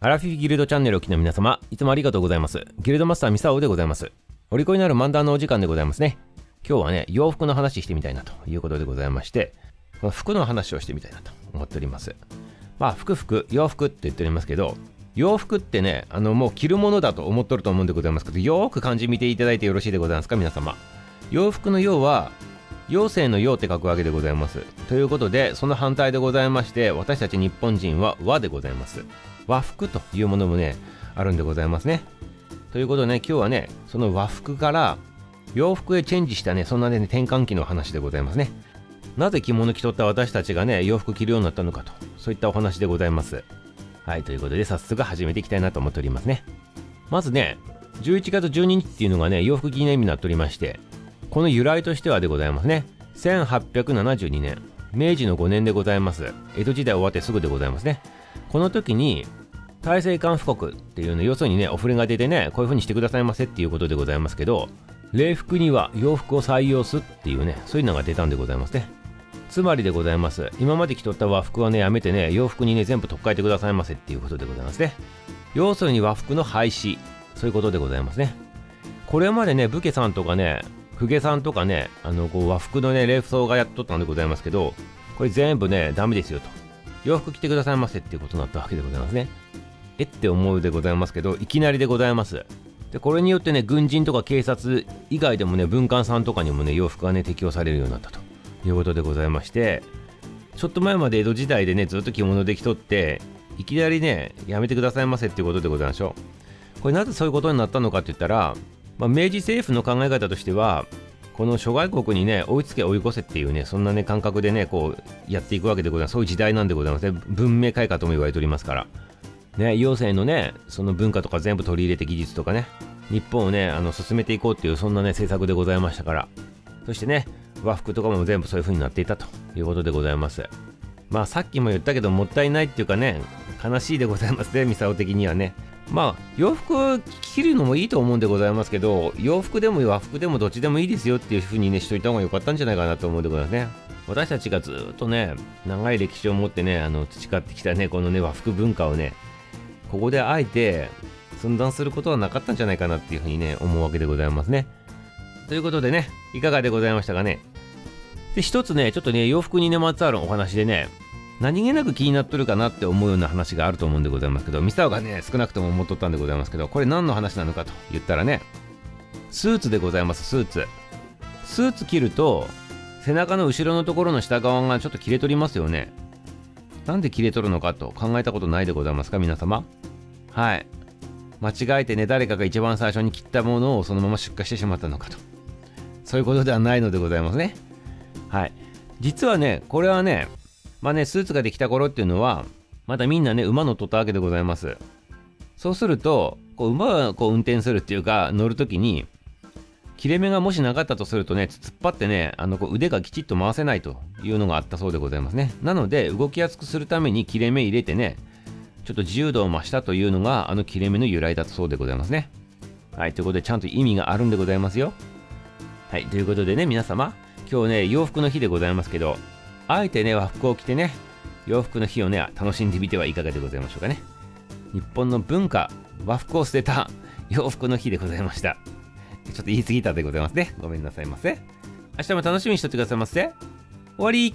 アラフィフギルドチャンネルをお聞きの皆様、いつもありがとうございます。ギルドマスターミサオでございます。お利口になる漫談のお時間でございますね。今日はね、洋服の話してみたいなということでございまして、この服の話をしてみたいなと思っております。まあ、服服、洋服って言っておりますけど、洋服ってね、あの、もう着るものだと思っとると思うんでございますけど、よーく漢字見ていただいてよろしいでございますか、皆様。洋服の洋は、陽性の陽って書くわけでございます。ということで、その反対でございまして、私たち日本人は和でございます。和服というものもね、あるんでございますね。ということでね、今日はね、その和服から洋服へチェンジしたね、そんなね、転換期の話でございますね。なぜ着物着とった私たちがね、洋服着るようになったのかと、そういったお話でございます。はい、ということで、早速始めていきたいなと思っておりますね。まずね、11月12日っていうのがね、洋服記念日になっておりまして、この由来としてはでございますね。1872年、明治の5年でございます。江戸時代終わってすぐでございますね。この時に、大政官布告っていうの、要するにね、お触れが出てね、こういう風にしてくださいませっていうことでございますけど、礼服には洋服を採用すっていうね、そういうのが出たんでございますね。つまりでございます。今まで着とった和服はね、やめてね、洋服にね、全部取っ替えてくださいませっていうことでございますね。要するに和服の廃止、そういうことでございますね。これまでね、武家さんとかね、公家さんとかね、あの、こう和服のね、礼装がやっとったんでございますけど、これ全部ね、ダメですよと。洋服着てくださいませっていうことになったわけでございますね。えって思うでございますけど、いきなりでございます。で、これによってね、軍人とか警察以外でもね、文官さんとかにもね、洋服がね、適用されるようになったということでございまして、ちょっと前まで江戸時代でね、ずっと着物で着とって、いきなりね、やめてくださいませっていうことでございましょう。これなぜそういうことになったのかって言ったら、まあ、明治政府の考え方としては、この諸外国にね、追いつけ追い越せっていうね、そんなね、感覚でね、こう、やっていくわけでございます。そういう時代なんでございますね。文明開化とも言われておりますから。ね、要請のね、その文化とか全部取り入れて技術とかね、日本をね、あの、進めていこうっていう、そんなね、政策でございましたから。そしてね、和服とかも全部そういう風になっていたということでございます。まあ、さっきも言ったけど、もったいないっていうかね、悲しいでございますね、ミサオ的にはね。まあ、洋服着るのもいいと思うんでございますけど、洋服でも和服でもどっちでもいいですよっていう風にね、しといた方が良かったんじゃないかなと思うんでございますね。私たちがずっとね、長い歴史を持ってね、あの、培ってきたね、このね、和服文化をね、ここであえて寸断することはなかったんじゃないかなっていうふうにね、思うわけでございますね。ということでね、いかがでございましたかね？で、一つね、ちょっとね、洋服にね、まつわるお話でね、何気なく気になっとるかなって思うような話があると思うんでございますけど、ミサオがね、少なくとも思っとったんでございますけど、これ何の話なのかと言ったらね、スーツでございます、スーツ。スーツ着ると、背中の後ろのところの下側がちょっと切れ取りますよね。なんで切れ取るのかと考えたことないでございますか、皆様。はい。間違えてね、誰かが一番最初に切ったものをそのまま出荷してしまったのかと。そういうことではないのでございますね。はい。実はね、これはね、まあね、スーツができた頃っていうのは、まだみんなね、馬乗っとったわけでございます。そうすると、こう馬がこう運転するっていうか、乗るときに、切れ目がもしなかったとするとね、突っ張ってね、あのこう腕がきちっと回せないというのがあったそうでございますね。なので、動きやすくするために切れ目入れてね、ちょっと自由度を増したというのが、あの切れ目の由来だったそうでございますね。はい、ということで、ちゃんと意味があるんでございますよ。はい、ということでね、皆様、今日ね、洋服の日でございますけど、あえてね、和服を着てね、洋服の日をね、楽しんでみてはいかがでございましょうかね。日本の文化、和服を捨てた洋服の日でございました。ちょっと言い過ぎたでございますね。ごめんなさいませ。明日も楽しみにしとってくださいませ。終わり